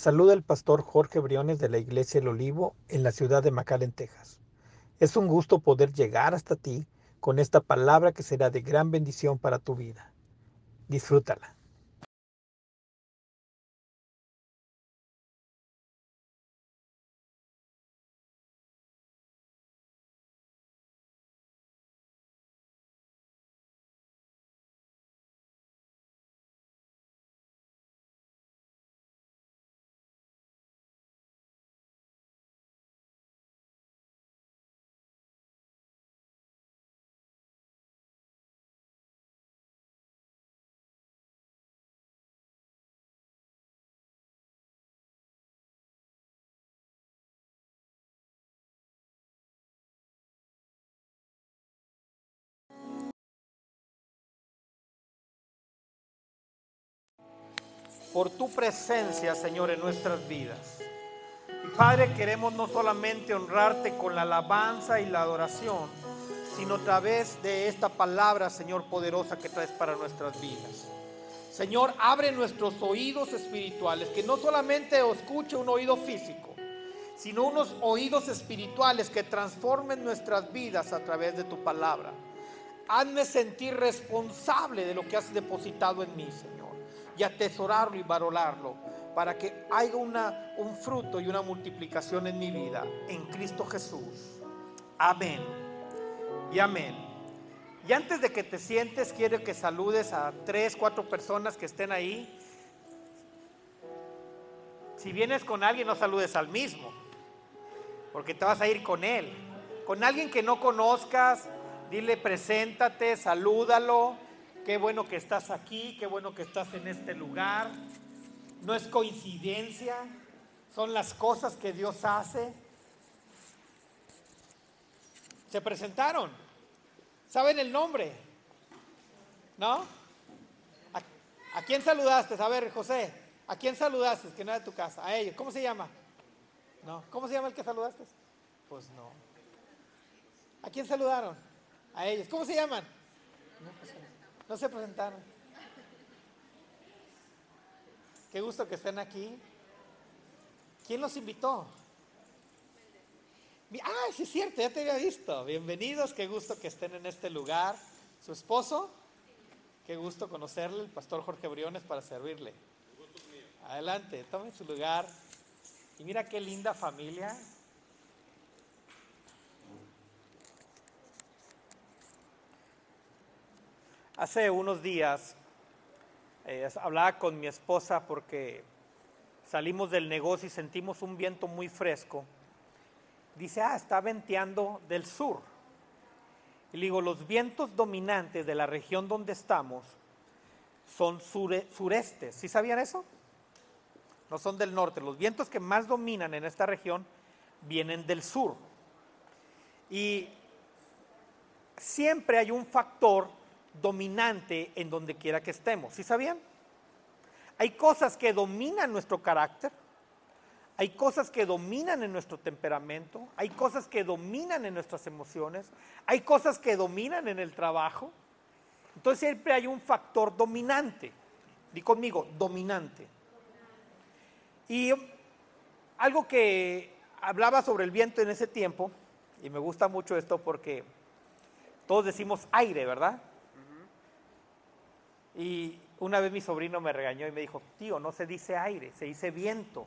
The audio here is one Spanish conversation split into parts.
Saluda el pastor Jorge Briones de la Iglesia El Olivo en la ciudad de McAllen, Texas. Es un gusto poder llegar hasta ti con esta palabra que será de gran bendición para tu vida. Disfrútala. Por tu presencia, Señor, en nuestras vidas. Padre, queremos no solamente honrarte con la alabanza y la adoración, sino a través de esta palabra, Señor, poderosa que traes para nuestras vidas. Señor, abre nuestros oídos espirituales, que no solamente escuche un oído físico, sino unos oídos espirituales que transformen nuestras vidas a través de tu palabra. Hazme sentir responsable de lo que has depositado en mí, Señor y atesorarlo y valorarlo para que haya una, un fruto y una multiplicación en mi vida en Cristo Jesús. Amén y amén. Y antes de que te sientes, quiero que saludes a tres, cuatro personas que estén ahí. Si vienes con alguien, no saludes al mismo, porque te vas a ir con él. Con alguien que no conozcas, dile preséntate, salúdalo Qué bueno que estás aquí, qué bueno que estás en este lugar. No es coincidencia, son las cosas que Dios hace. Se presentaron. ¿Saben el nombre? ¿No? ¿A, quién saludaste? A ver, José, ¿a quién saludaste? Que no era de tu casa. A ellos. ¿Cómo se llama? No. ¿Cómo se llama el que saludaste? Pues no. ¿A quién saludaron? A ellos. ¿Cómo se llaman? Pues no se presentaron. Qué gusto que estén aquí. ¿Quién los invitó? Ah, sí es cierto, ya te había visto. Bienvenidos, qué gusto que estén en este lugar. ¿Su esposo? Qué gusto conocerle, el pastor Jorge Briones, para servirle. Adelante, tome su lugar. Y mira qué linda familia. Hace unos días eh, hablaba con mi esposa porque salimos del negocio y sentimos un viento muy fresco. Dice, ah, está venteando del sur. Y le digo, los vientos dominantes de la región donde estamos son surestes. ¿Sí sabían eso? No son del norte. Los vientos que más dominan en esta región vienen del sur. Y siempre hay un factor dominante en donde quiera que estemos. ¿Sí sabían? Hay cosas que dominan nuestro carácter, hay cosas que dominan en nuestro temperamento, hay cosas que dominan en nuestras emociones, hay cosas que dominan en el trabajo. Entonces siempre hay un factor dominante. Di conmigo, dominante. Y algo que hablaba sobre el viento en ese tiempo, y me gusta mucho esto porque todos decimos aire, ¿verdad? Y una vez mi sobrino me regañó y me dijo, tío, no se dice aire, se dice viento.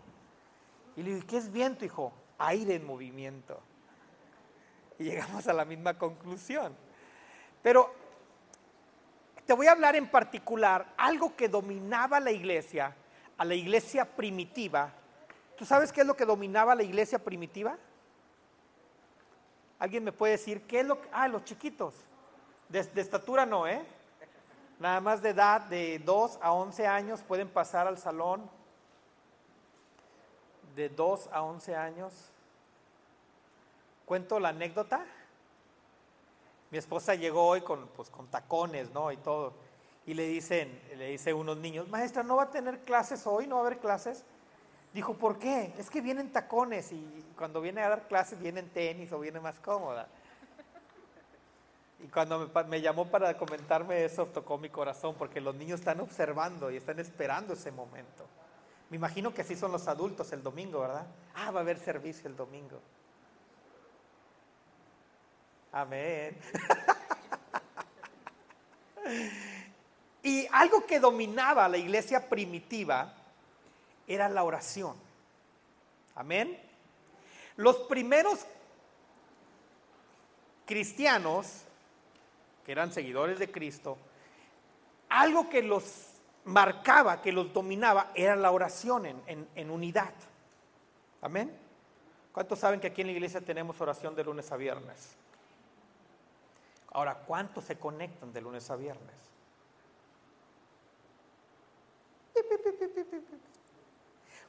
Y le dije, ¿qué es viento, hijo? Aire en movimiento. Y llegamos a la misma conclusión. Pero te voy a hablar en particular algo que dominaba la iglesia, a la iglesia primitiva. ¿Tú sabes qué es lo que dominaba la iglesia primitiva? ¿Alguien me puede decir qué es lo que... Ah, los chiquitos. De, de estatura no, ¿eh? Nada más de edad de 2 a 11 años pueden pasar al salón. De 2 a 11 años. Cuento la anécdota. Mi esposa llegó hoy con, pues, con tacones, ¿no? Y todo. Y le dicen, le dice unos niños, maestra, ¿no va a tener clases hoy? ¿No va a haber clases? Dijo, ¿por qué? Es que vienen tacones y cuando viene a dar clases vienen tenis o viene más cómoda. Y cuando me, llamó para comentarme eso, tocó mi corazón, porque los niños están observando y están esperando ese momento. Me imagino que así son los adultos el domingo, ¿verdad? Ah, va a haber servicio el domingo. Amén. y algo que dominaba la iglesia primitiva era la oración. Amén. Los primeros cristianos, que eran seguidores de Cristo, algo que los marcaba, que los dominaba, era la oración en, unidad. Amén. ¿Cuántos saben que aquí en la iglesia tenemos oración de lunes a viernes? Ahora, ¿cuántos se conectan de lunes a viernes?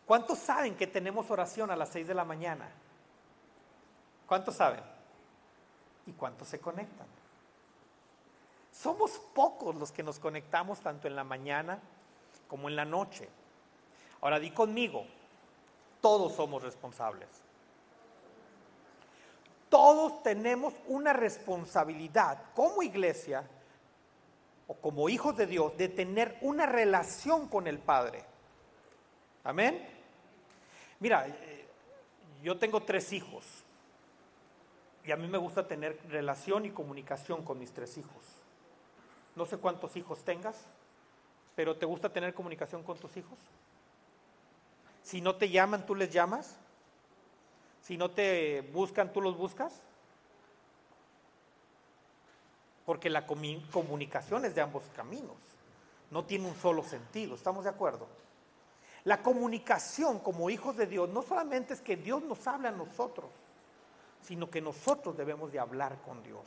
¿Cuántos saben que tenemos oración a las 6 de la mañana? ¿Cuántos saben? ¿Y cuántos se conectan? Somos pocos los que nos conectamos tanto en la mañana como en la noche. Ahora di conmigo, todos somos responsables. Todos tenemos una responsabilidad como iglesia o como hijos de Dios de tener una relación con el Padre. Amén. Mira, eh, yo tengo tres hijos y a mí me gusta tener relación y comunicación con mis tres hijos. No sé cuántos hijos tengas, pero ¿te gusta tener comunicación con tus hijos? Si no te llaman, tú les llamas. Si no te buscan, tú los buscas. Porque la comunicación es de ambos caminos. No tiene un solo sentido. ¿Estamos de acuerdo? La comunicación como hijos de Dios no solamente es que Dios nos habla a nosotros, sino que nosotros debemos de hablar con Dios.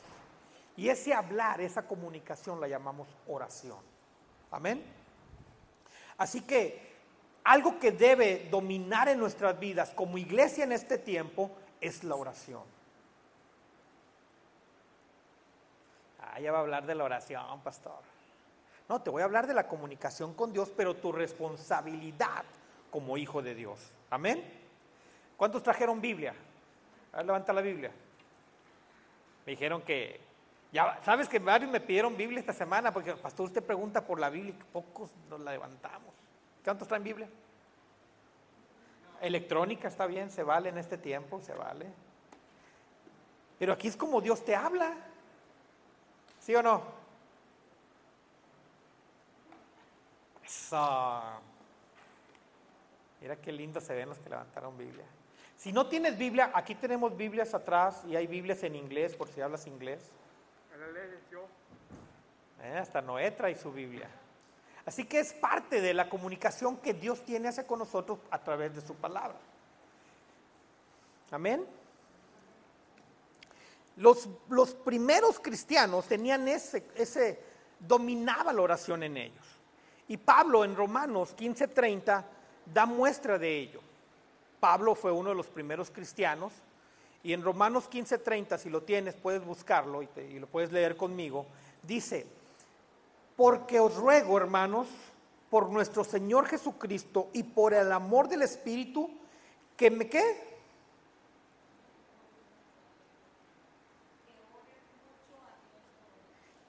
Y ese hablar, esa comunicación la llamamos oración. Amén. Así que algo que debe dominar en nuestras vidas como iglesia en este tiempo es la oración. Ah, ya va a hablar de la oración, pastor. No, te voy a hablar de la comunicación con Dios, pero tu responsabilidad como hijo de Dios. Amén. ¿Cuántos trajeron Biblia? A ver, levanta la Biblia. Me dijeron que ya, sabes que varios me pidieron Biblia esta semana porque pastor usted pregunta por la Biblia y pocos nos la levantamos. ¿Cuántos traen Biblia? Electrónica está bien, se vale en este tiempo, se vale. Pero aquí es como Dios te habla. ¿Sí o no? Eso. Mira qué lindo se ven los que levantaron Biblia. Si no tienes Biblia, aquí tenemos Biblias atrás y hay Biblias en inglés por si hablas inglés. Eh, hasta Noé trae su Biblia. Así que es parte de la comunicación que Dios tiene hacia con nosotros a través de su palabra. Amén. Los, los primeros cristianos tenían ese, ese, dominaba la oración en ellos. Y Pablo en Romanos 15:30 da muestra de ello. Pablo fue uno de los primeros cristianos y en Romanos 15:30, si lo tienes, puedes buscarlo y, y, lo puedes leer conmigo, dice, porque os ruego, hermanos, por nuestro Señor Jesucristo y por el amor del Espíritu, que me qué?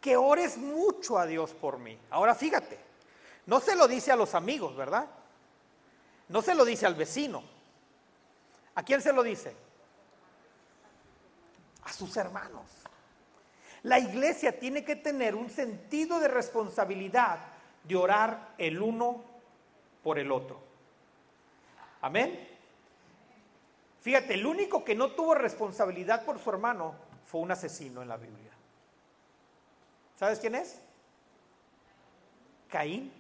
Que ores mucho a Dios por mí. Ahora fíjate, no se lo dice a los amigos, ¿verdad? No se lo dice al vecino. ¿A quién se lo dice? A sus hermanos. La iglesia tiene que tener un sentido de responsabilidad de orar el uno por el otro. Amén. Fíjate, el único que no tuvo responsabilidad por su hermano fue un asesino en la Biblia. ¿Sabes quién es? Caín.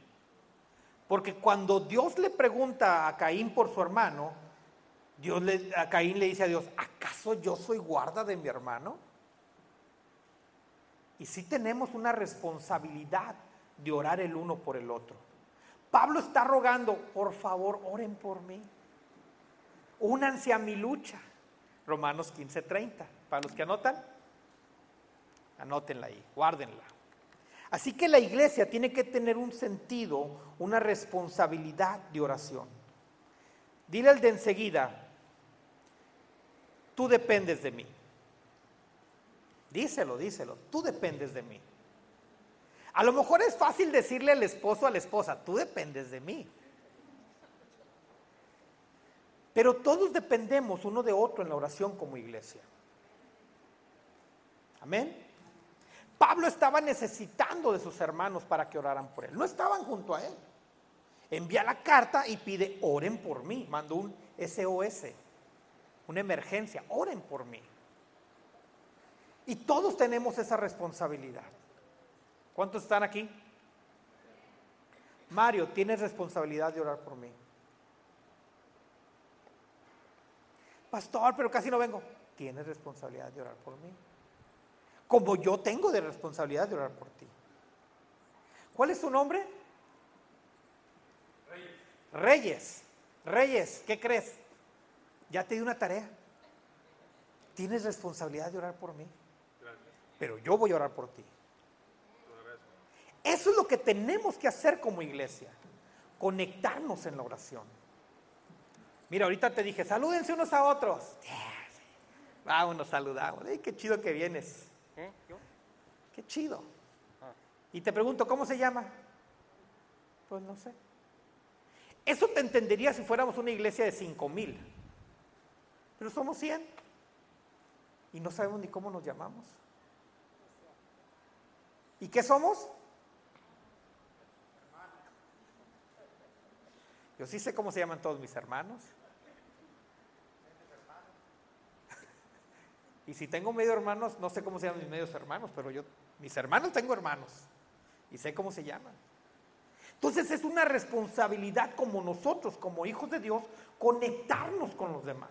Porque cuando Dios le pregunta a Caín por su hermano, Dios le, a Caín le dice a Dios, ¿acaso yo soy guarda de mi hermano? Y sí tenemos una responsabilidad de orar el uno por el otro. Pablo está rogando, por favor, oren por mí. Únanse a mi lucha. Romanos 15:30. Para los que anotan, anótenla ahí, guárdenla. Así que la iglesia tiene que tener un sentido, una responsabilidad de oración. Dile al de enseguida, tú dependes de mí. Díselo, díselo, tú dependes de mí. A lo mejor es fácil decirle al esposo a la esposa, tú dependes de mí. Pero todos dependemos uno de otro en la oración como iglesia. Amén. Pablo estaba necesitando de sus hermanos para que oraran por él. No estaban junto a él. Envía la carta y pide, oren por mí. Mandó un SOS, una emergencia, oren por mí. Y todos tenemos esa responsabilidad. ¿Cuántos están aquí? Mario, tienes responsabilidad de orar por mí. Pastor, pero casi no vengo. Tienes responsabilidad de orar por mí. Como yo tengo de responsabilidad de orar por ti. ¿Cuál es tu nombre? Reyes. Reyes. Reyes, ¿qué crees? Ya te di una tarea. Tienes responsabilidad de orar por mí. Pero yo voy a orar por ti. Eso es lo que tenemos que hacer como iglesia. Conectarnos en la oración. Mira, ahorita te dije, salúdense unos a otros. Vámonos, saludamos. Ay, qué chido que vienes. ¿Eh? Qué chido. Ah. Y te pregunto, ¿cómo se llama? Pues no sé. Eso te entendería si fuéramos una iglesia de cinco mil. Pero somos 100. Y no sabemos ni cómo nos llamamos. ¿Y qué somos? Yo sí sé cómo se llaman todos mis hermanos. Y si tengo medio hermanos, no sé cómo se llaman mis medios hermanos, pero yo, mis hermanos tengo hermanos y sé cómo se llaman. Entonces es una responsabilidad como nosotros, como hijos de Dios, conectarnos con los demás.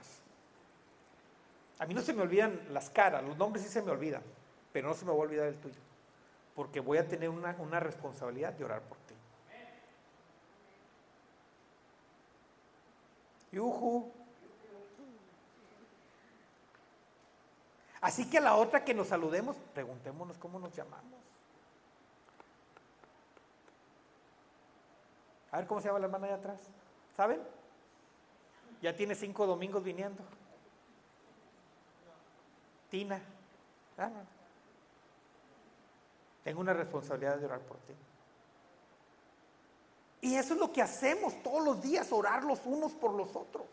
A mí no se me olvidan las caras, los nombres sí se me olvidan, pero no se me va a olvidar el tuyo, porque voy a tener una, una responsabilidad de orar por ti. Yuhu. Así que a la otra que nos saludemos, preguntémonos cómo nos llamamos. A ver cómo se llama la hermana allá atrás. ¿Saben? Ya tiene cinco domingos viniendo. Tina. Tengo una responsabilidad de orar por ti. Y eso es lo que hacemos todos los días, orar los unos por los otros.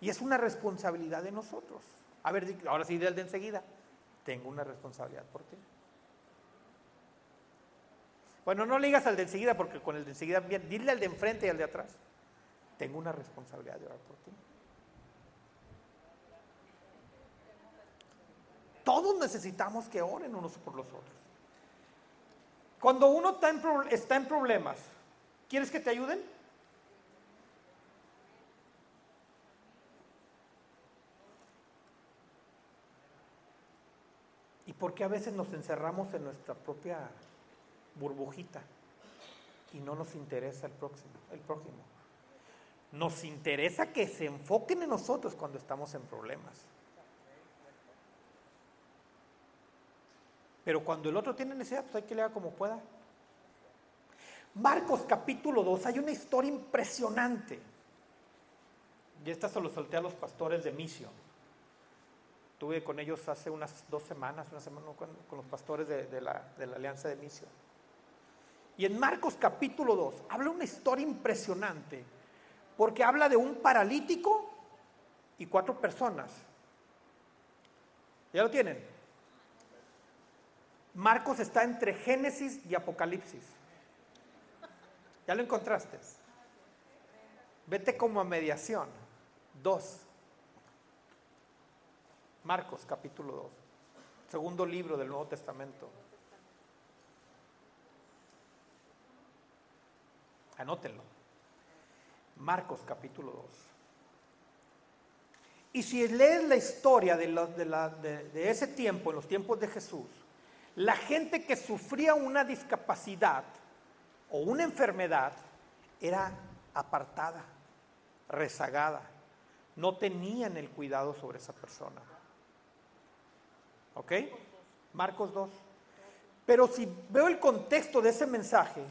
Y es una responsabilidad de nosotros. A ver, ahora sí, del de enseguida. Tengo una responsabilidad por ti. Bueno, no le digas al de enseguida porque con el de enseguida, bien, dile al de enfrente y al de atrás. Tengo una responsabilidad de orar por ti. Todos necesitamos que oren unos por los otros. Cuando uno está en, está en problemas, ¿quieres que te ayuden? ¿Y por qué a veces nos encerramos en nuestra propia burbujita y no nos interesa el próximo, el próximo? Nos interesa que se enfoquen en nosotros cuando estamos en problemas. Pero cuando el otro tiene necesidad, pues hay que leer como pueda. Marcos capítulo 2, hay una historia impresionante. Y esta se lo solté a los pastores de misión. Tuve con ellos hace unas dos semanas, una semana con, los pastores de, la, de la Alianza de Misión. Y en Marcos capítulo 2 habla una historia impresionante, porque habla de un paralítico y cuatro personas. ¿Ya lo tienen? Marcos está entre Génesis y Apocalipsis. ¿Ya lo encontraste? Vete como a mediación. Dos. Marcos capítulo 2. Segundo libro del Nuevo Testamento. Anótenlo. Marcos capítulo 2. Y si lees la historia de, de, ese tiempo, en los tiempos de Jesús, la gente que sufría una discapacidad o una enfermedad era apartada, rezagada, no tenían el cuidado sobre esa persona. ¿Ok? Marcos 2. Pero si veo el contexto de ese mensaje,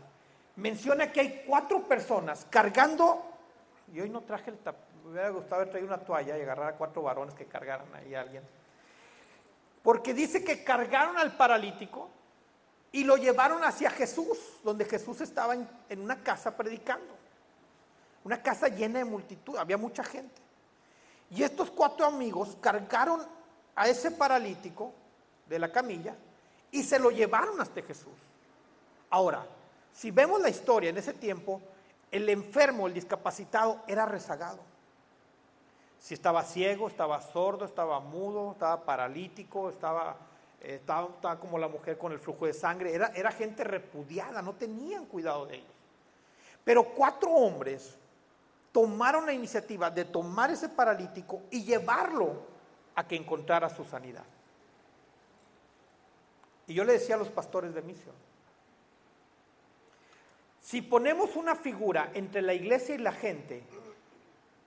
menciona que hay cuatro personas cargando, y hoy no traje el tap, me hubiera gustado haber traído una toalla y agarrar a cuatro varones que cargaran ahí a alguien porque dice que cargaron al paralítico y lo llevaron hacia Jesús, donde Jesús estaba en, una casa predicando. una casa llena de multitud, había mucha gente. Y estos cuatro amigos cargaron a ese paralítico de la camilla y se lo llevaron hasta Jesús. Ahora, si vemos la historia en ese tiempo, el enfermo, el discapacitado, era rezagado. Si estaba ciego, estaba sordo, estaba mudo, estaba paralítico, estaba, eh, estaba, como la mujer con el flujo de sangre, era, era gente repudiada, no tenían cuidado de ellos. Pero cuatro hombres tomaron la iniciativa de tomar ese paralítico y llevarlo a que encontrara su sanidad. Y yo le decía a los pastores de misión, si ponemos una figura entre la iglesia y la gente,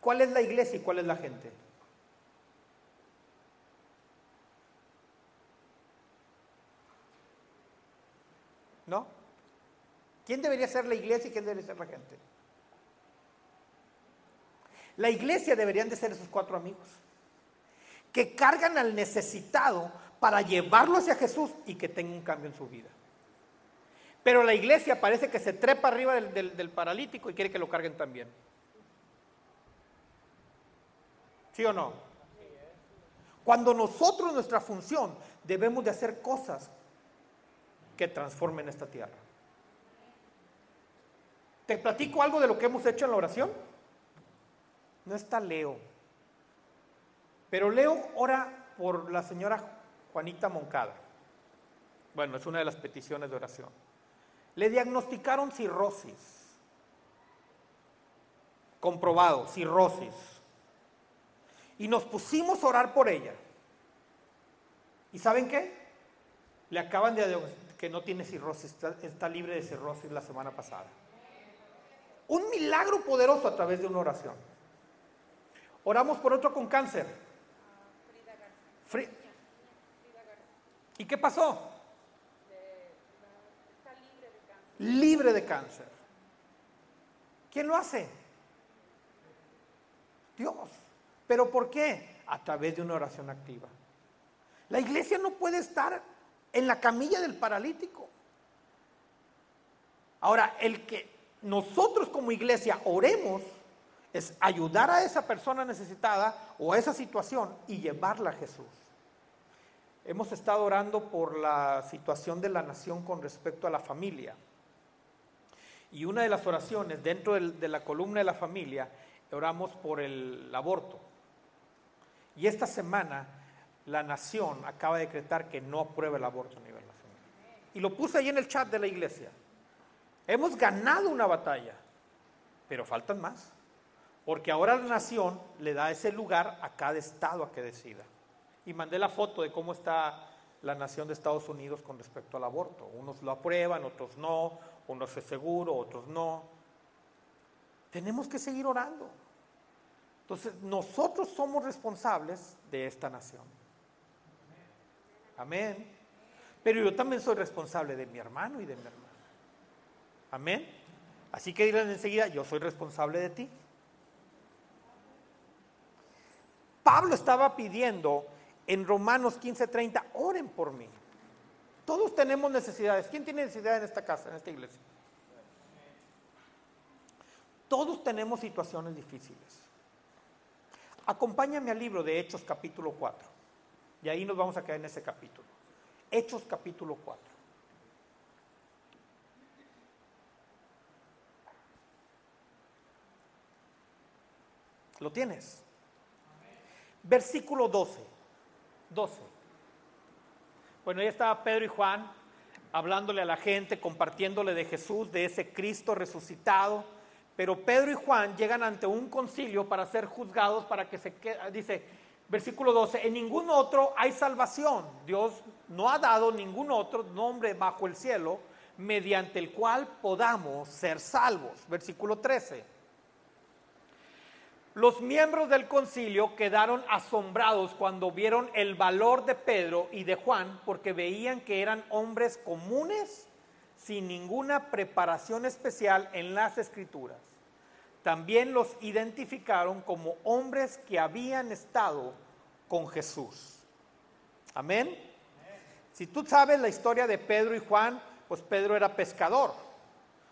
¿cuál es la iglesia y cuál es la gente? ¿No? ¿Quién debería ser la iglesia y quién debería ser la gente? La iglesia deberían de ser esos cuatro amigos que cargan al necesitado para llevarlo hacia Jesús y que tenga un cambio en su vida. Pero la iglesia parece que se trepa arriba del, paralítico y quiere que lo carguen también. ¿Sí o no? Cuando nosotros nuestra función debemos de hacer cosas que transformen esta tierra. ¿Te platico algo de lo que hemos hecho en la oración? no está Leo. Pero Leo ora por la señora Juanita Moncada. Bueno, es una de las peticiones de oración. Le diagnosticaron cirrosis. Comprobado, cirrosis. Y nos pusimos a orar por ella. ¿Y saben qué? Le acaban de que no tiene cirrosis, está, está libre de cirrosis la semana pasada. Un milagro poderoso a través de una oración. Oramos por otro con cáncer. Frida ¿Y qué pasó? Está libre de cáncer. Libre de cáncer. ¿Quién lo hace? Dios. ¿Pero por qué? A través de una oración activa. La iglesia no puede estar en la camilla del paralítico. Ahora, el que nosotros como iglesia oremos es ayudar a esa persona necesitada o a esa situación y llevarla a Jesús. Hemos estado orando por la situación de la nación con respecto a la familia. Y una de las oraciones dentro de la columna de la familia, oramos por el aborto. Y esta semana la nación acaba de decretar que no aprueba el aborto a nivel nacional. Y lo puse ahí en el chat de la iglesia. Hemos ganado una batalla, pero faltan más. Porque ahora la nación le da ese lugar a cada estado a que decida. Y mandé la foto de cómo está la nación de Estados Unidos con respecto al aborto. Unos lo aprueban, otros no, unos es seguro, otros no. Tenemos que seguir orando. Entonces, nosotros somos responsables de esta nación. Amén. Pero yo también soy responsable de mi hermano y de mi hermana. Amén. Así que dirán enseguida, yo soy responsable de ti. Pablo estaba pidiendo en Romanos 15:30, oren por mí. Todos tenemos necesidades. ¿Quién tiene necesidad en esta casa, en esta iglesia? Todos tenemos situaciones difíciles. Acompáñame al libro de Hechos capítulo 4. Y ahí nos vamos a quedar en ese capítulo. Hechos capítulo 4. ¿Lo tienes? Versículo 12. 12. Bueno, ahí estaba Pedro y Juan hablándole a la gente, compartiéndole de Jesús, de ese Cristo resucitado. Pero Pedro y Juan llegan ante un concilio para ser juzgados, para que se dice, versículo 12, en ningún otro hay salvación. Dios no ha dado ningún otro nombre bajo el cielo mediante el cual podamos ser salvos. Versículo 13. Los miembros del concilio quedaron asombrados cuando vieron el valor de Pedro y de Juan porque veían que eran hombres comunes sin ninguna preparación especial en las escrituras. También los identificaron como hombres que habían estado con Jesús. Amén. Si tú sabes la historia de Pedro y Juan, pues Pedro era pescador.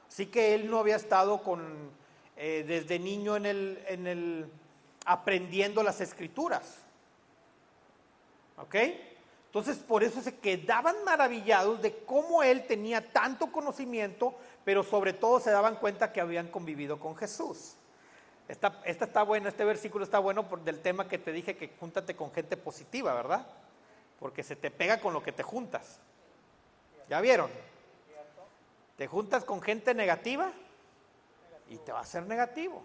Así que él no había estado con eh, desde niño en el, en el aprendiendo las escrituras. ¿Ok? Entonces por eso se quedaban maravillados de cómo él tenía tanto conocimiento, pero sobre todo se daban cuenta que habían convivido con Jesús. Esta, esta está buena, este versículo está bueno por del tema que te dije que júntate con gente positiva, ¿verdad? Porque se te pega con lo que te juntas. ¿Ya vieron? Te juntas con gente negativa y te va a ser negativo.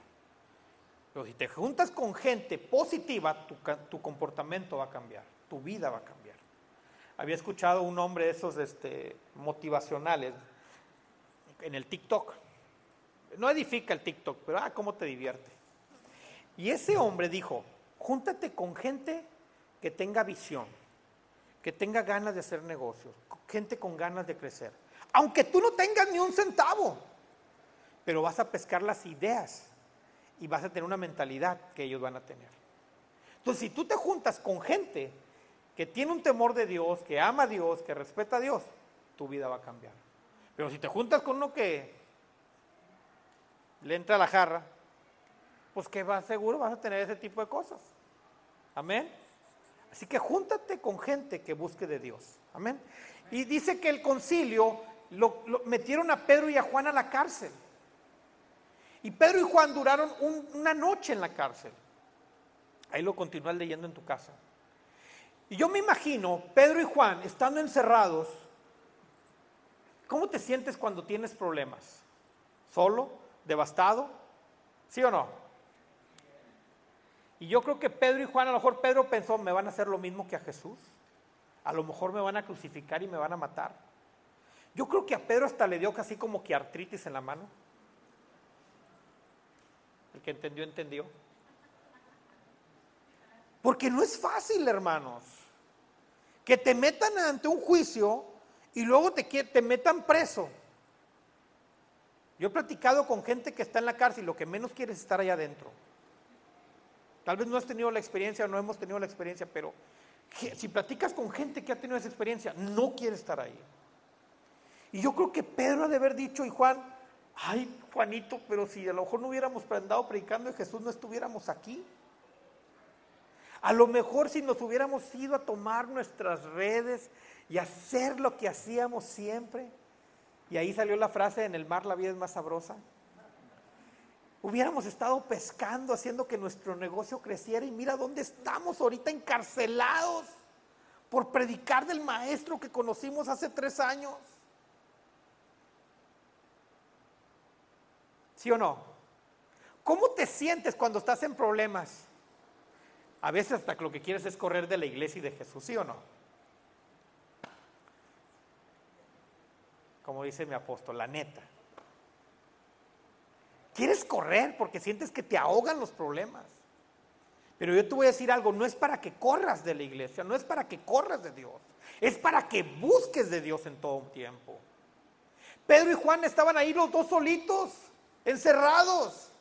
Pero si te juntas con gente positiva, tu, tu comportamiento va a cambiar, tu vida va a cambiar. Había escuchado un hombre de esos este, motivacionales en el TikTok. No edifica el TikTok, pero ah, cómo te divierte. Y ese hombre dijo, júntate con gente que tenga visión, que tenga ganas de hacer negocios, gente con ganas de crecer. Aunque tú no tengas ni un centavo, pero vas a pescar las ideas y vas a tener una mentalidad que ellos van a tener. Entonces, si tú te juntas con gente que tiene un temor de Dios, que ama a Dios, que respeta a Dios, tu vida va a cambiar. Pero si te juntas con uno que le entra la jarra, pues que va seguro vas a tener ese tipo de cosas. Amén. Así que júntate con gente que busque de Dios. Amén. Y dice que el concilio lo, metieron a Pedro y a Juan a la cárcel. Y Pedro y Juan duraron una noche en la cárcel. Ahí lo continúas leyendo en tu casa. Y yo me imagino, Pedro y Juan, estando encerrados, ¿cómo te sientes cuando tienes problemas? ¿Solo? ¿Devastado? ¿Sí o no? Y yo creo que Pedro y Juan, a lo mejor Pedro pensó, me van a hacer lo mismo que a Jesús. A lo mejor me van a crucificar y me van a matar. Yo creo que a Pedro hasta le dio casi como que artritis en la mano. El que entendió, entendió. Porque no es fácil, hermanos. Que te metan ante un juicio y luego te, te metan preso. Yo he platicado con gente que está en la cárcel y lo que menos quiere es estar allá adentro. Tal vez no has tenido la experiencia o no hemos tenido la experiencia, pero si platicas con gente que ha tenido esa experiencia, no quiere estar ahí. Y yo creo que Pedro ha de haber dicho, y Juan, ay, Juanito, pero si a lo mejor no hubiéramos andado predicando de Jesús, no estuviéramos aquí. A lo mejor si nos hubiéramos ido a tomar nuestras redes y hacer lo que hacíamos siempre. Y ahí salió la frase, en el mar la vida es más sabrosa. Hubiéramos estado pescando, haciendo que nuestro negocio creciera y mira dónde estamos ahorita encarcelados por predicar del maestro que conocimos hace tres años. ¿Sí o no? ¿Cómo te sientes cuando estás en problemas? A veces hasta lo que quieres es correr de la iglesia y de Jesús, ¿sí o no? Como dice mi apóstol, la neta. Quieres correr porque sientes que te ahogan los problemas. Pero yo te voy a decir algo, no es para que corras de la iglesia, no es para que corras de Dios, es para que busques de Dios en todo un tiempo. Pedro y Juan estaban ahí los dos solitos, encerrados,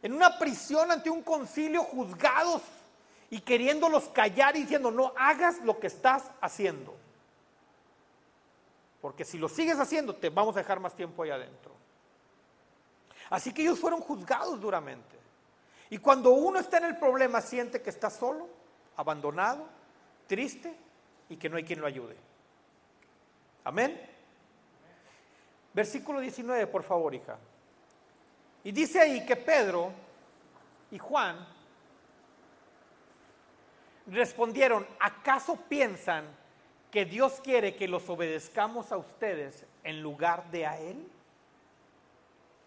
en una prisión ante un concilio, juzgados y queriéndolos callar y diciendo, no hagas lo que estás haciendo. Porque si lo sigues haciendo, te vamos a dejar más tiempo ahí adentro. Así que ellos fueron juzgados duramente. Y cuando uno está en el problema, siente que está solo, abandonado, triste y que no hay quien lo ayude. Amén. Versículo 19, por favor, hija. Y dice ahí que Pedro y Juan respondieron, ¿acaso piensan que Dios quiere que los obedezcamos a ustedes en lugar de a Él?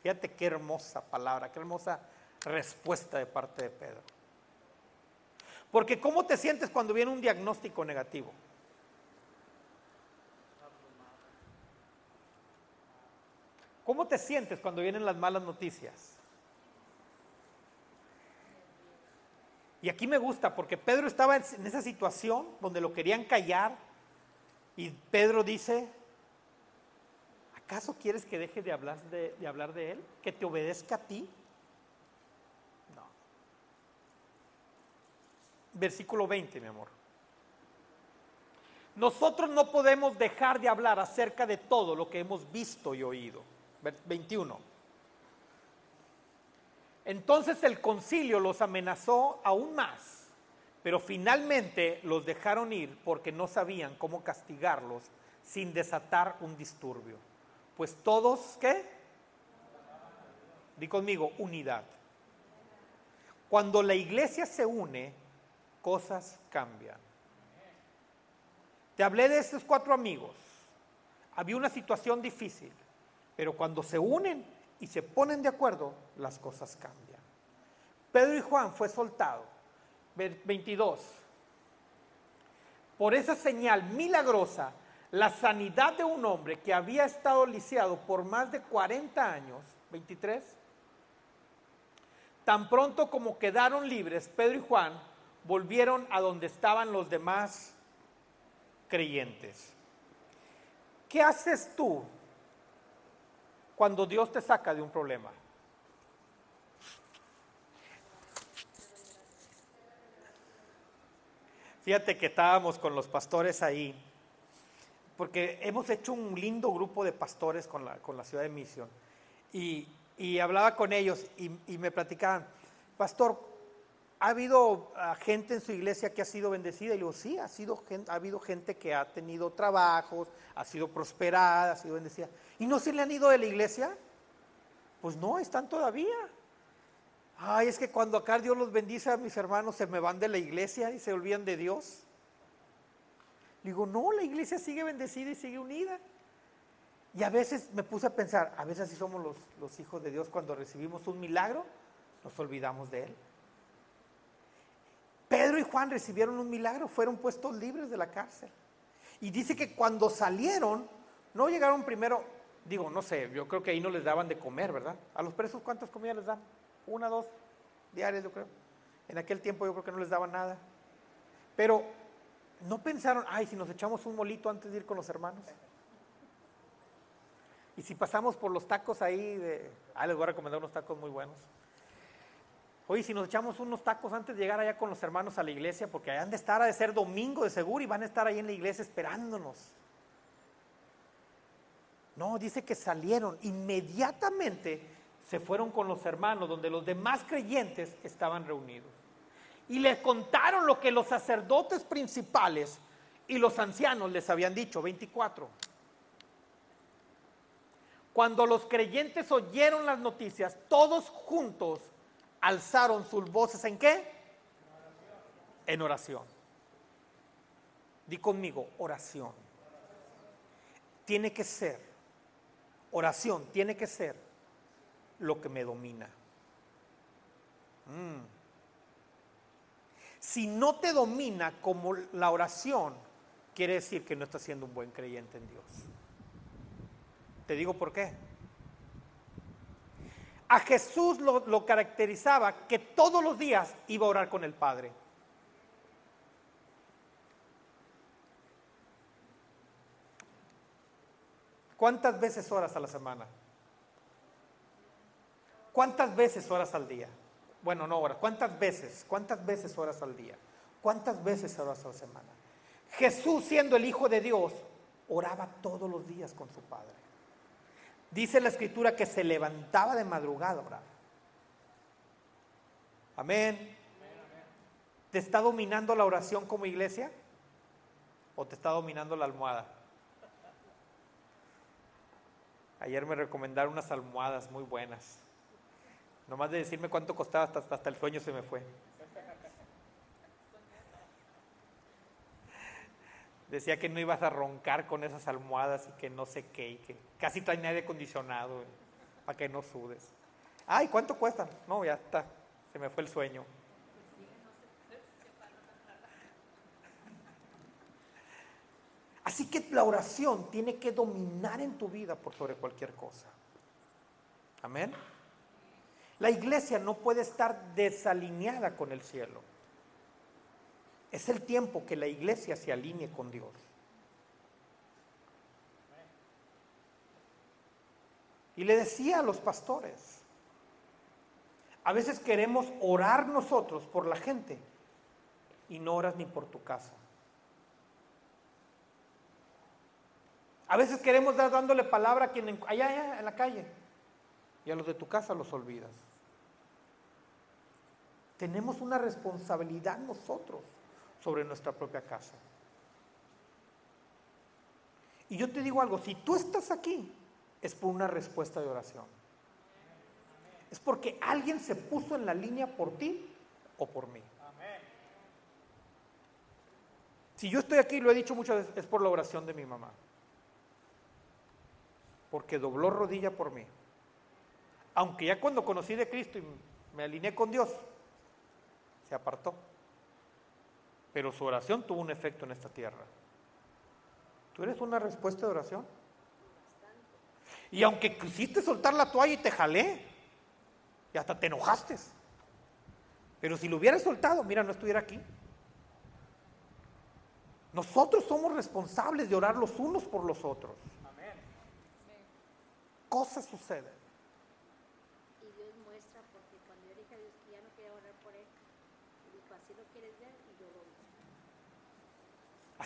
Fíjate qué hermosa palabra, qué hermosa respuesta de parte de Pedro. Porque ¿cómo te sientes cuando viene un diagnóstico negativo? ¿Cómo te sientes cuando vienen las malas noticias? Y aquí me gusta porque Pedro estaba en esa situación donde lo querían callar y Pedro dice, ¿acaso quieres que deje de hablar de, hablar de él? ¿Que te obedezca a ti? No. Versículo 20, mi amor. Nosotros no podemos dejar de hablar acerca de todo lo que hemos visto y oído. 21. Entonces el concilio los amenazó aún más, pero finalmente los dejaron ir porque no sabían cómo castigarlos sin desatar un disturbio. Pues todos, ¿qué? Di conmigo, unidad. Cuando la iglesia se une, cosas cambian. Te hablé de estos cuatro amigos. Había una situación difícil, pero cuando se unen y se ponen de acuerdo, las cosas cambian. Pedro y Juan fue soltado. 22. Por esa señal milagrosa, la sanidad de un hombre que había estado lisiado por más de 40 años, 23, tan pronto como quedaron libres, Pedro y Juan volvieron a donde estaban los demás creyentes. ¿Qué haces tú cuando Dios te saca de un problema? Fíjate que estábamos con los pastores ahí, porque hemos hecho un lindo grupo de pastores con la, con la ciudad de Misión. Y, hablaba con ellos y, y me platicaban, pastor, ¿Ha habido ah, gente en su iglesia que ha sido bendecida? Y digo, sí, ha, sido, ha habido gente que ha tenido trabajos, ha sido prosperada, ha sido bendecida. ¿Y no se le han ido de la iglesia? Pues no, están todavía. Ay, es que cuando acá Dios los bendice a mis hermanos se me van de la iglesia y se olvidan de Dios. Digo, no, la iglesia sigue bendecida y sigue unida. Y a veces me puse a pensar, a veces así somos los, los hijos de Dios cuando recibimos un milagro, nos olvidamos de Él. Pedro y Juan recibieron un milagro, fueron puestos libres de la cárcel. Y dice que cuando salieron, no llegaron primero, digo, no sé, yo creo que ahí no les daban de comer, ¿verdad? A los presos, ¿cuántas comidas les dan? Una, dos diarias, yo creo. En aquel tiempo yo creo que no les daban nada. Pero no pensaron, ay, si nos echamos un molito antes de ir con los hermanos. Y si pasamos por los tacos ahí de, ah, les voy a recomendar unos tacos muy buenos. Oye, si nos echamos unos tacos antes de llegar allá con los hermanos a la iglesia, porque han de estar, a de ser domingo de seguro y van a estar ahí en la iglesia esperándonos. No, dice que salieron inmediatamente, se fueron con los hermanos, donde los demás creyentes estaban reunidos. Y les contaron lo que los sacerdotes principales y los ancianos les habían dicho, 24. Cuando los creyentes oyeron las noticias, todos juntos alzaron sus voces en qué? En oración. Di conmigo, oración. Tiene que ser, oración tiene que ser lo que me domina. Mm. Si no te domina como la oración, quiere decir que no estás siendo un buen creyente en Dios. Te digo por qué. A Jesús lo, caracterizaba que todos los días iba a orar con el Padre. ¿Cuántas veces oras a la semana? ¿Cuántas veces oras al día? Bueno, no horas. ¿Cuántas veces? ¿Cuántas veces oras al día? ¿Cuántas veces oras a la semana? Jesús, siendo el Hijo de Dios, oraba todos los días con su Padre. Dice la escritura que se levantaba de madrugada, Amén. ¿Te está dominando la oración como iglesia? ¿O te está dominando la almohada? Ayer me recomendaron unas almohadas muy buenas. Nomás de decirme cuánto costaba, hasta, hasta el sueño se me fue. Decía que no ibas a roncar con esas almohadas y que no sé qué, y que casi trae aire acondicionado para que no sudes. Ay, ¿cuánto cuestan? No, ya está, se me fue el sueño. Así que la oración tiene que dominar en tu vida por sobre cualquier cosa. Amén. La iglesia no puede estar desalineada con el cielo. Es el tiempo que la iglesia se alinee con Dios. Y le decía a los pastores, a veces queremos orar nosotros por la gente y no oras ni por tu casa. A veces queremos dar dándole palabra a quien allá, allá en la calle y a los de tu casa los olvidas. Tenemos una responsabilidad nosotros sobre nuestra propia casa. Y yo te digo algo, si tú estás aquí, es por una respuesta de oración. Es porque alguien se puso en la línea por ti o por mí. Si yo estoy aquí, lo he dicho muchas veces, es por la oración de mi mamá. Porque dobló rodilla por mí. Aunque ya cuando conocí de Cristo y me alineé con Dios, se apartó. Pero su oración tuvo un efecto en esta tierra. ¿Tú eres una respuesta de oración? Y aunque quisiste soltar la toalla y te jalé, y hasta te enojaste. Pero si lo hubieras soltado, mira, no estuviera aquí. Nosotros somos responsables de orar los unos por los otros. Amén. Cosas suceden. Y Dios muestra, porque cuando yo dije a Dios que ya no quería orar por él, dijo, así lo quieres ver y yo lo vi.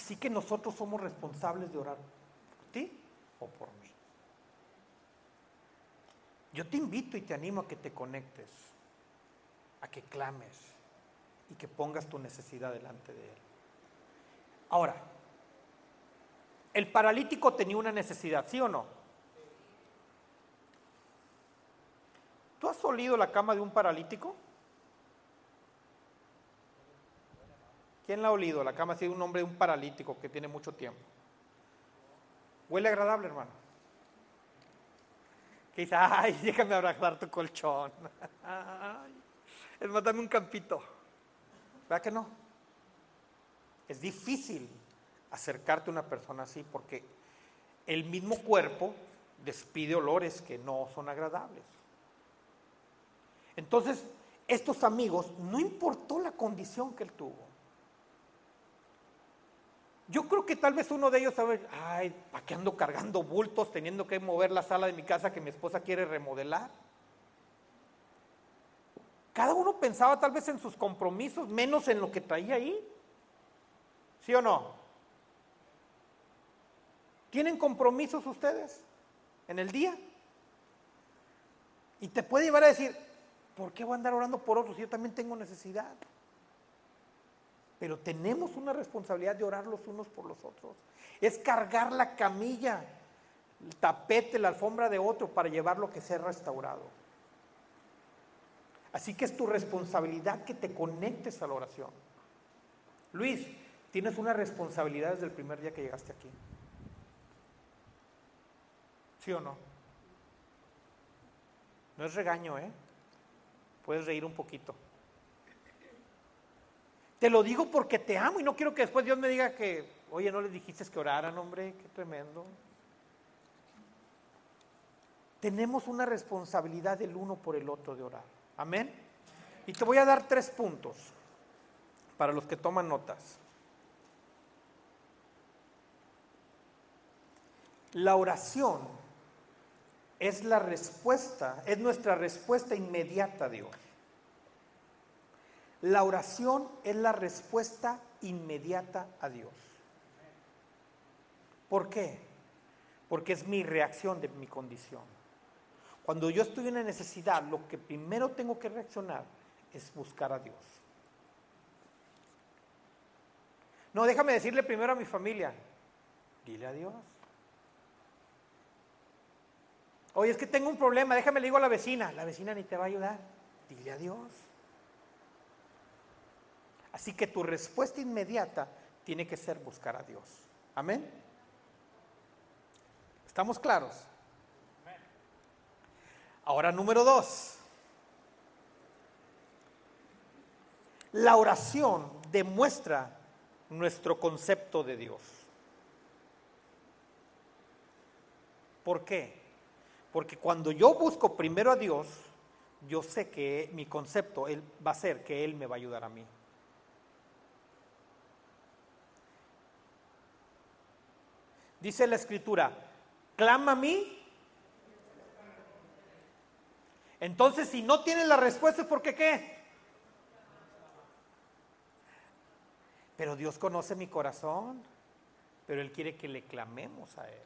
Así que nosotros somos responsables de orar por ti o por mí. Yo te invito y te animo a que te conectes, a que clames y que pongas tu necesidad delante de Él. Ahora, el paralítico tenía una necesidad, ¿sí o no? ¿Tú has olido la cama de un paralítico? ¿Quién la ha olido? La cama ha sido un hombre un paralítico que tiene mucho tiempo. Huele agradable, hermano. Que dice, ay, déjame abrazar tu colchón. es más, dame un campito. ¿Verdad que no? Es difícil acercarte a una persona así porque el mismo cuerpo despide olores que no son agradables. Entonces, estos amigos, no importó la condición que él tuvo. Yo creo que tal vez uno de ellos sabe, ay, ¿para qué ando cargando bultos teniendo que mover la sala de mi casa que mi esposa quiere remodelar? Cada uno pensaba tal vez en sus compromisos, menos en lo que traía ahí. ¿Sí o no? ¿Tienen compromisos ustedes en el día? Y te puede llevar a decir, ¿por qué voy a andar orando por otros si yo también tengo necesidad? Pero tenemos una responsabilidad de orar los unos por los otros. Es cargar la camilla, el tapete, la alfombra de otro para llevar lo que sea restaurado. Así que es tu responsabilidad que te conectes a la oración. Luis, Tienes una responsabilidad desde el primer día que llegaste aquí. ¿Sí o no? No es regaño, ¿eh? Puedes reír un poquito. Te lo digo porque te amo y no quiero que después Dios me diga que, oye, no les dijiste que oraran, hombre, qué tremendo. Tenemos una responsabilidad del uno por el otro de orar. Amén. Y te voy a dar tres puntos para los que toman notas. La oración es la respuesta, es nuestra respuesta inmediata a Dios. La oración es la respuesta inmediata a Dios. ¿Por qué? Porque es mi reacción de mi condición. Cuando yo estoy en necesidad, lo que primero tengo que reaccionar es buscar a Dios. No, déjame decirle primero a mi familia, dile a Dios. Oye, es que tengo un problema, déjame le digo a la vecina. La vecina ni te va a ayudar. Dile a Dios. Así que tu respuesta inmediata tiene que ser buscar a Dios. Amén. ¿Estamos claros? Ahora número dos. La oración demuestra nuestro concepto de Dios. ¿Por qué? Porque cuando yo busco primero a Dios, yo sé que mi concepto él, va a ser que Él me va a ayudar a mí. Dice la escritura, clama a mí. Entonces, si no tienes la respuesta, ¿es porque qué? Pero Dios conoce mi corazón, pero Él quiere que le clamemos a Él.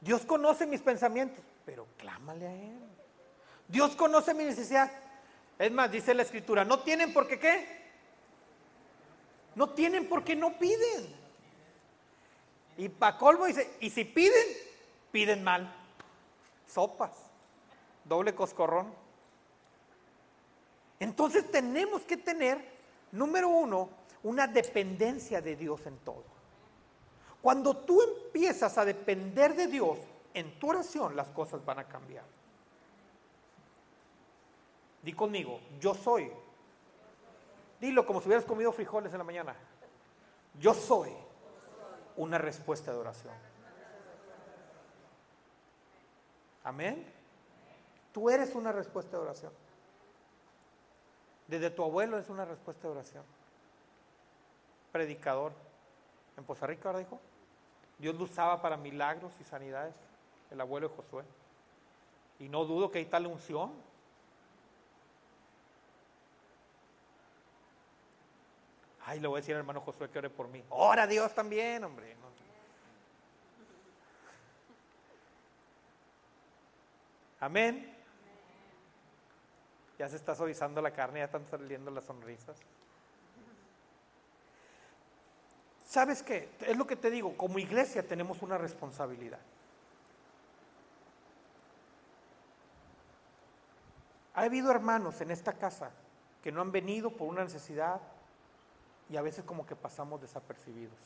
Dios conoce mis pensamientos, pero clámale a Él. Dios conoce mi necesidad, Es más, dice la escritura, no tienen por qué qué. No tienen porque no piden. Y para colmo dice, y si piden, piden mal. Sopas, doble coscorrón. Entonces tenemos que tener, número uno, una dependencia de Dios en todo. Cuando tú empiezas a depender de Dios en tu oración, las cosas van a cambiar. Di conmigo, yo soy. Dilo como si hubieras comido frijoles en la mañana. Yo soy una respuesta de oración. Amén. Tú eres una respuesta de oración. Desde tu abuelo es una respuesta de oración. Predicador. En Poza Rica, ahora dijo. Dios lo usaba para milagros y sanidades. El abuelo de Josué. Y no dudo que hay tal unción. Ay, le voy a decir al hermano Josué que ore por mí. Ora Dios también, hombre. Amén. Ya se está suavizando la carne, ya están saliendo las sonrisas. ¿Sabes qué? Es lo que te digo, como iglesia tenemos una responsabilidad. Ha habido hermanos en esta casa que no han venido por una necesidad y a veces como que pasamos desapercibidos.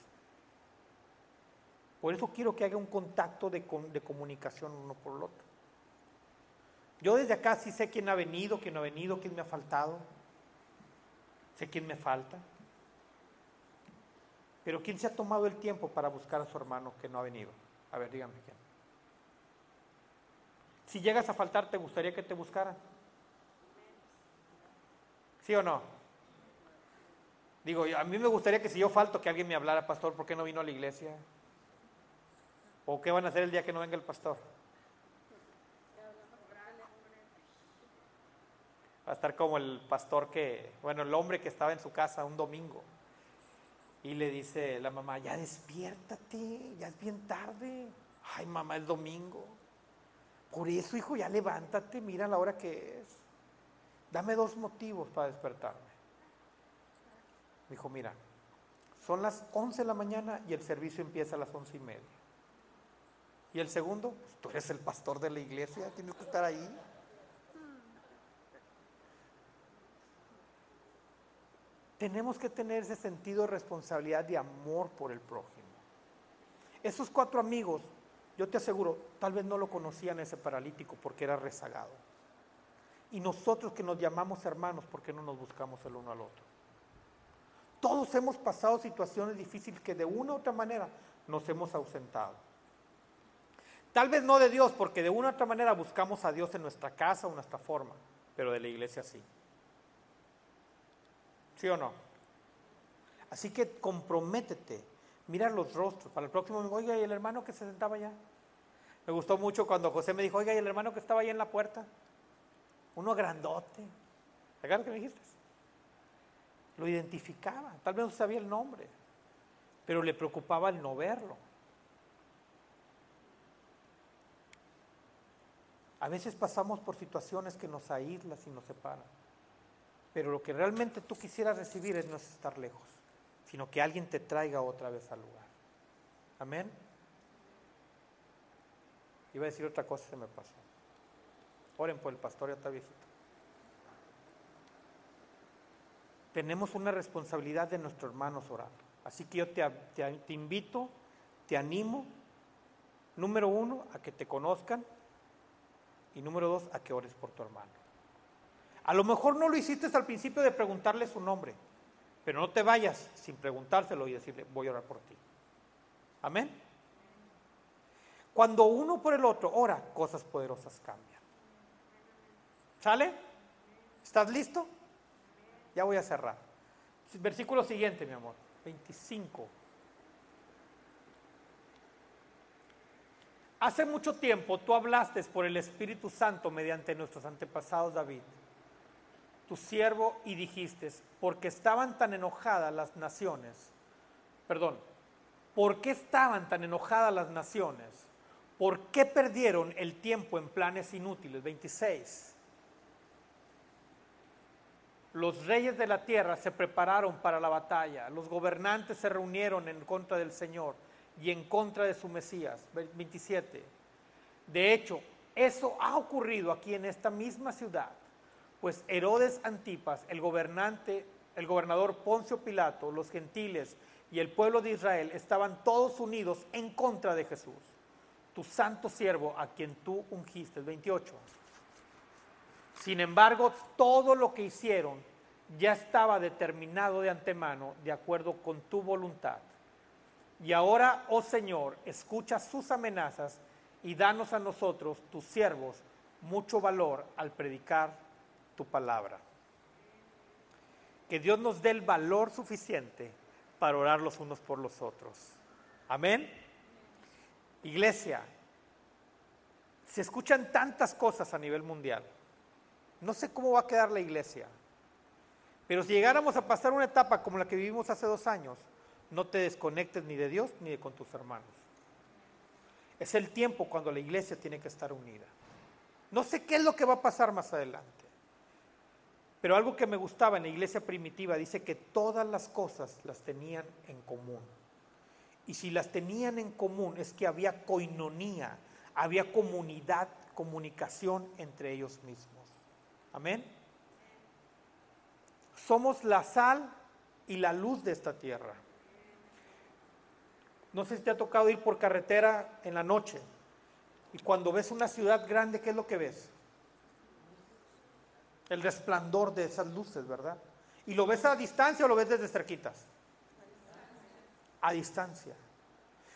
Por eso quiero que haga un contacto de, de comunicación uno por el otro. Yo desde acá sí sé quién ha venido, quién no ha venido, quién me ha faltado. Sé quién me falta. Pero ¿quién se ha tomado el tiempo para buscar a su hermano que no ha venido? A ver, díganme quién. Si llegas a faltar, ¿te gustaría que te buscaran? ¿Sí o no? Digo, a mí me gustaría que si yo falto, que alguien me hablara, pastor, ¿por qué no vino a la iglesia? ¿O qué van a hacer el día que no venga el pastor? Va a estar como el pastor que, bueno, el hombre que estaba en su casa un domingo y le dice la mamá, ya despiértate, ya es bien tarde. Ay, mamá, es domingo. Por eso, hijo, ya levántate, mira la hora que es. Dame dos motivos para despertarme. Dijo, mira, son las 11 de la mañana y el servicio empieza a las once y media. Y el segundo, pues, tú eres el pastor de la iglesia, tienes que estar ahí. tenemos que tener ese sentido de responsabilidad de amor por el prójimo. Esos cuatro amigos, yo te aseguro, tal vez no lo conocían ese paralítico porque era rezagado. Y nosotros que nos llamamos hermanos, ¿por qué no nos buscamos el uno al otro? Todos hemos pasado situaciones difíciles que de una u otra manera nos hemos ausentado. Tal vez no de Dios, porque de una u otra manera buscamos a Dios en nuestra casa o nuestra forma, pero de la iglesia sí. ¿Sí o no? Así que comprométete, mira los rostros. Para el próximo, oiga, ¿y el hermano que se sentaba allá? Me gustó mucho cuando José me dijo, oiga, ¿y el hermano que estaba ahí en la puerta? Uno grandote. ¿Sabes lo que me dijiste? Lo identificaba, tal vez no sabía el nombre, pero le preocupaba el no verlo. A veces pasamos por situaciones que nos aíslan y nos separan. Pero lo que realmente tú quisieras recibir es no estar lejos, sino que alguien te traiga otra vez al lugar. Amén. Iba a decir otra cosa, se me pasó. Oren por el pastor, ya está viejito. Tenemos una responsabilidad de nuestros hermanos orar. Así que yo te, te invito, te animo, número uno, a que te conozcan y número dos, a que ores por tu hermano. A lo mejor no lo hiciste al principio de preguntarle su nombre, pero no te vayas sin preguntárselo y decirle, voy a orar por ti. Amén. Cuando uno por el otro ora, cosas poderosas cambian. ¿Sale? ¿Estás listo? Ya voy a cerrar. Versículo siguiente, mi amor. 25. Hace mucho tiempo tú hablaste por el Espíritu Santo mediante nuestros antepasados David tu siervo y dijiste, porque estaban tan enojadas las naciones, perdón, ¿por qué estaban tan enojadas las naciones? ¿Por qué perdieron el tiempo en planes inútiles? 26. Los reyes de la tierra se prepararon para la batalla, los gobernantes se reunieron en contra del Señor y en contra de su Mesías. 27. De hecho, eso ha ocurrido aquí en esta misma ciudad, pues Herodes Antipas, el gobernante, el gobernador Poncio Pilato, los gentiles y el pueblo de Israel estaban todos unidos en contra de Jesús, tu santo siervo a quien tú ungiste. 28. Sin embargo, todo lo que hicieron ya estaba determinado de antemano de acuerdo con tu voluntad. Y ahora, oh Señor, escucha sus amenazas y danos a nosotros, tus siervos, mucho valor al predicar tu palabra. Que Dios nos dé el valor suficiente para orar los unos por los otros. Amén. Iglesia, se escuchan tantas cosas a nivel mundial. No sé cómo va a quedar la iglesia. Pero si llegáramos a pasar una etapa como la que vivimos hace dos años, no te desconectes ni de Dios ni de con tus hermanos. Es el tiempo cuando la iglesia tiene que estar unida. No sé qué es lo que va a pasar más adelante. Pero algo que me gustaba en la iglesia primitiva dice que todas las cosas las tenían en común. Y si las tenían en común es que había coinonía, había comunidad, comunicación entre ellos mismos. Amén. Somos la sal y la luz de esta tierra. No sé si te ha tocado ir por carretera en la noche y cuando ves una ciudad grande, ¿qué es lo que ves? El resplandor de esas luces, ¿verdad? ¿Y lo ves a distancia o lo ves desde cerquitas? A distancia.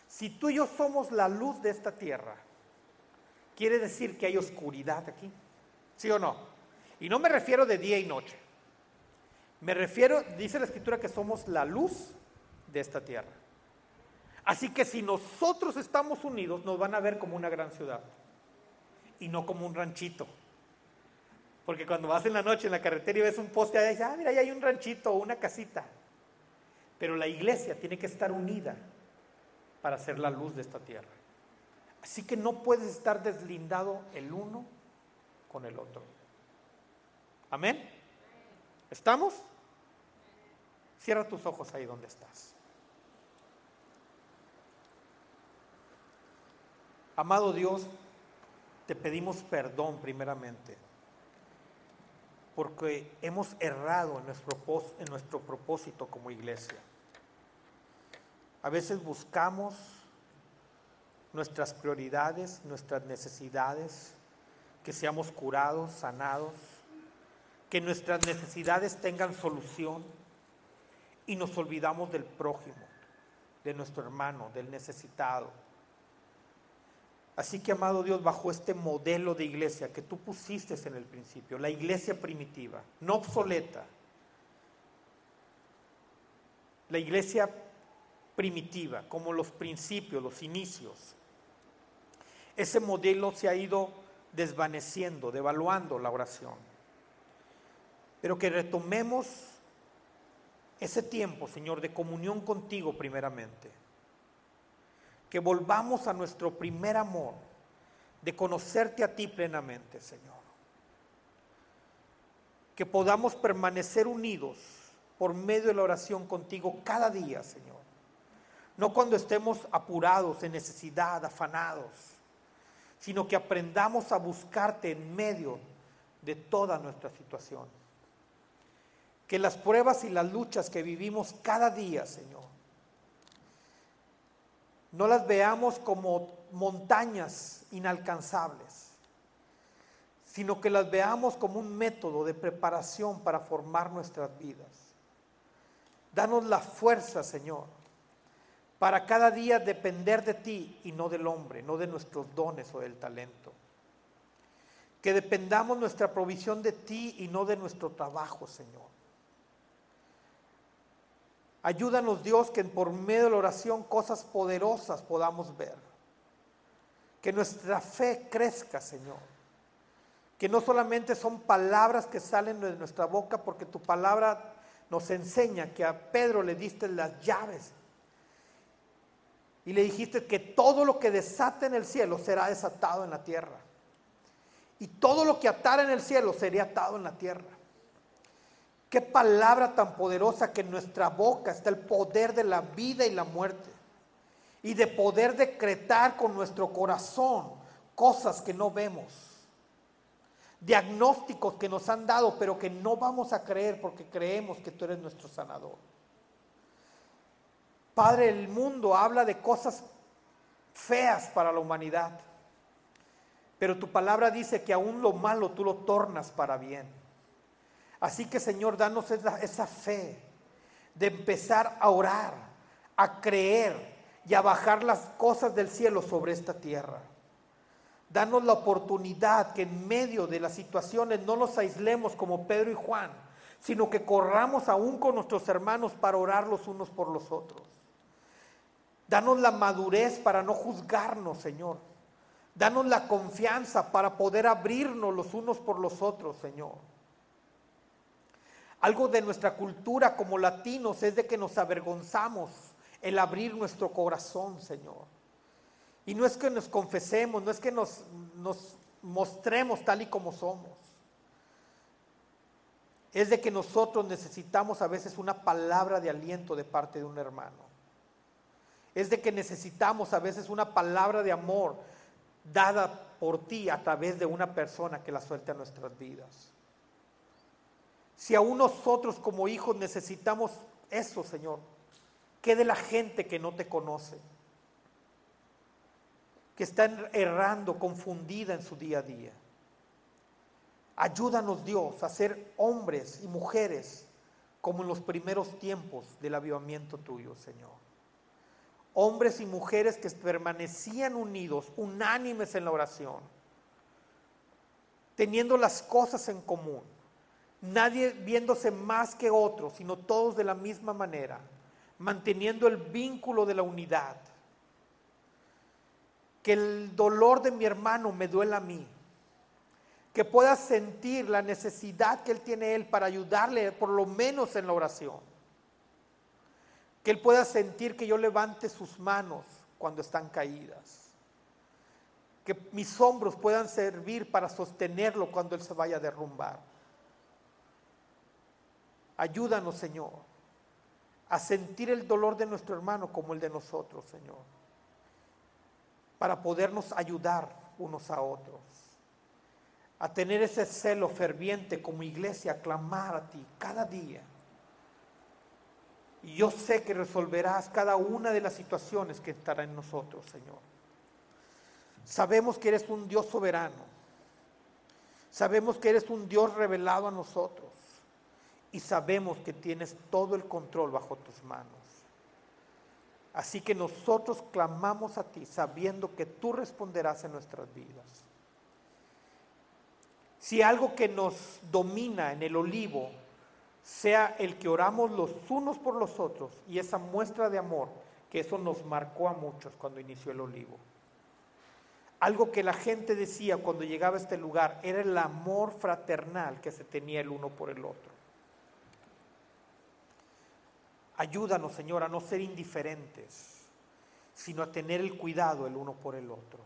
Si tú y yo somos la luz de esta tierra, quiere decir que hay oscuridad aquí. ¿Sí o no? Y no me refiero de día y noche. Me refiero, dice la escritura, que somos la luz de esta tierra. Así que si nosotros estamos unidos, nos van a ver como una gran ciudad y no como un ranchito. Porque cuando vas en la noche en la carretera y ves un poste, ahí dices, ah, mira, ahí hay un ranchito o una casita. Pero la iglesia tiene que estar unida para ser la luz de esta tierra. Así que no puedes estar deslindado el uno con el otro. Amén. ¿Estamos? Cierra tus ojos ahí donde estás. Amado Dios, te pedimos perdón primeramente porque hemos errado en nuestro, en nuestro propósito como iglesia. A veces buscamos nuestras prioridades, nuestras necesidades, que seamos curados, sanados, que nuestras necesidades tengan solución y nos olvidamos del prójimo, de nuestro hermano, del necesitado. Así que, amado Dios, bajo este modelo de iglesia que tú pusiste en el principio, la iglesia primitiva, no obsoleta, la iglesia primitiva, como los principios, los inicios, ese modelo se ha ido desvaneciendo, devaluando la oración pero que retomemos ese tiempo, Señor, de comunión contigo primeramente. Que volvamos a nuestro primer amor, de conocerte a ti plenamente, Señor. Que podamos permanecer unidos por medio de la oración contigo cada día, Señor. No cuando estemos apurados, en necesidad, afanados, sino que aprendamos a buscarte en medio de toda nuestra situación que las pruebas y las luchas que vivimos cada día, Señor, no las veamos como montañas inalcanzables, sino que las veamos como un método de preparación para formar nuestras vidas. Danos la fuerza, Señor, para cada día depender de ti y no del hombre, no de nuestros dones o del talento. Que dependamos nuestra provisión de ti y no de nuestro trabajo, Señor. Ayúdanos Dios que por medio de la oración cosas poderosas podamos ver. Que nuestra fe crezca, Señor. Que no solamente son palabras que salen de nuestra boca, porque tu palabra nos enseña que a Pedro le diste las llaves. Y le dijiste que todo lo que desate en el cielo será desatado en la tierra. Y todo lo que atara en el cielo sería atado en la tierra. Qué palabra tan poderosa que en nuestra boca está el poder de la vida y la muerte. Y de poder decretar con nuestro corazón cosas que no vemos. Diagnósticos que nos han dado, pero que no vamos a creer porque creemos que tú eres nuestro sanador. Padre, el mundo habla de cosas feas para la humanidad. Pero tu palabra dice que aún lo malo tú lo tornas para bien. Así que Señor, danos esa, fe de empezar a orar, a creer y a bajar las cosas del cielo sobre esta tierra. Danos la oportunidad que en medio de las situaciones no nos aislemos como Pedro y Juan, sino que corramos aún con nuestros hermanos para orar los unos por los otros. Danos la madurez para no juzgarnos, Señor. Danos la confianza para poder abrirnos los unos por los otros, Señor. Algo de nuestra cultura como latinos es de que nos avergonzamos el abrir nuestro corazón, Señor. Y no es que nos confesemos, no es que nos, nos mostremos tal y como somos. Es de que nosotros necesitamos a veces una palabra de aliento de parte de un hermano es de que necesitamos a veces una palabra de amor dada por ti a través de una persona que la suelte a nuestras vidas. Si aún nosotros como hijos necesitamos eso, Señor, ¿qué de la gente que no te conoce? Que está errando, confundida en su día a día. Ayúdanos Dios a ser hombres y mujeres como en los primeros tiempos del avivamiento tuyo, Señor hombres y mujeres que permanecían unidos, unánimes en la oración, teniendo las cosas en común, nadie viéndose más que otro, sino todos de la misma manera, manteniendo el vínculo de la unidad. Que el dolor de mi hermano me duela a mí, que pueda sentir la necesidad que él tiene él para ayudarle por lo menos en la oración que Él pueda sentir que yo levante sus manos cuando están caídas. Que mis hombros puedan servir para sostenerlo cuando Él se vaya a derrumbar. Ayúdanos, Señor, a sentir el dolor de nuestro hermano como el de nosotros, Señor. Para podernos ayudar unos a otros. A tener ese celo ferviente como iglesia, a clamar a ti cada día y yo sé que resolverás cada una de las situaciones que estará en nosotros, Señor. Sabemos que eres un Dios soberano. Sabemos que eres un Dios revelado a nosotros. Y sabemos que tienes todo el control bajo tus manos. Así que nosotros clamamos a ti sabiendo que tú responderás en nuestras vidas. Si algo que nos domina en el olivo sea el que oramos los unos por los otros y esa muestra de amor, que eso nos marcó a muchos cuando inició el olivo. Algo que la gente decía cuando llegaba a este lugar era el amor fraternal que se tenía el uno por el otro. Ayúdanos, Señor, a no ser indiferentes, sino a tener el cuidado el uno por el otro,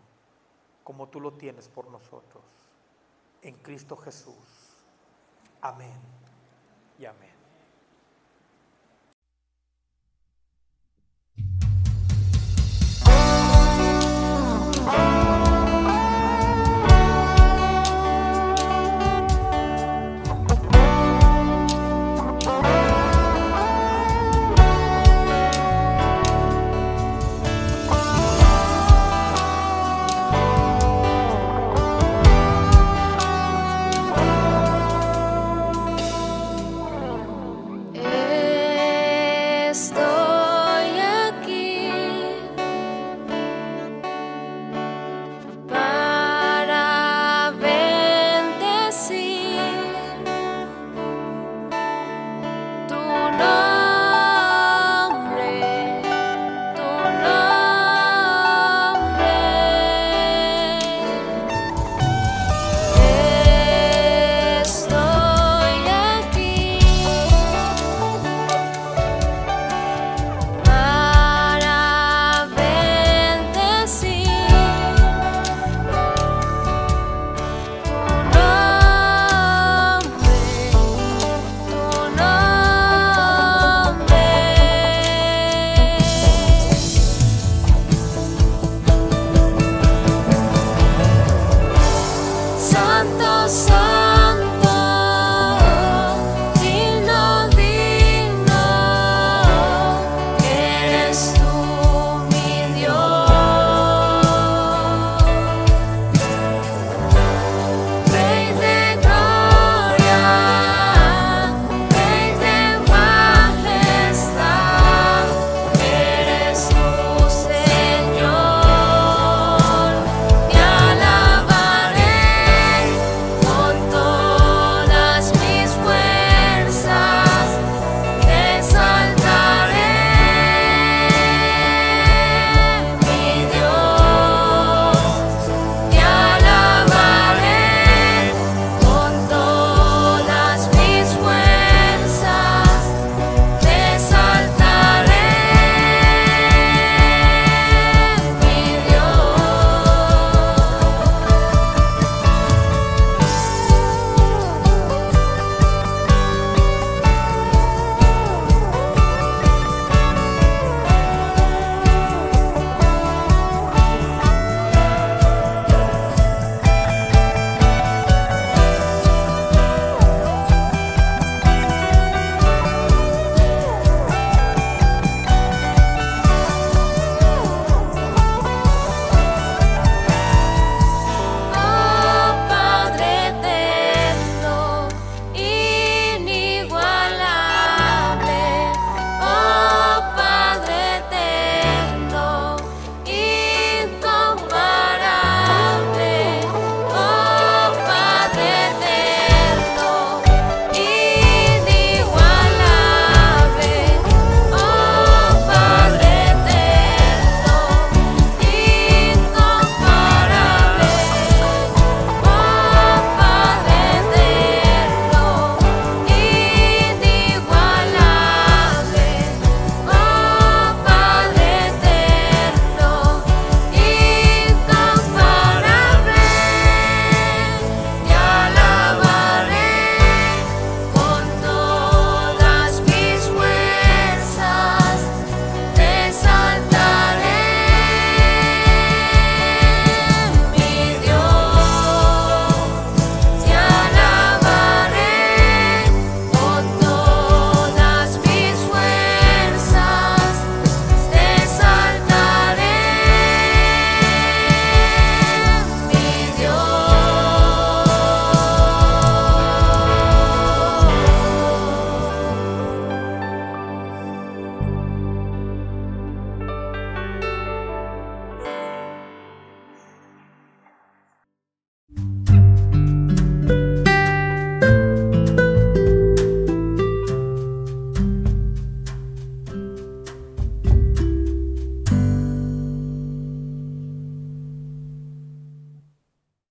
como tú lo tienes por nosotros. En Cristo Jesús. Amén y amén.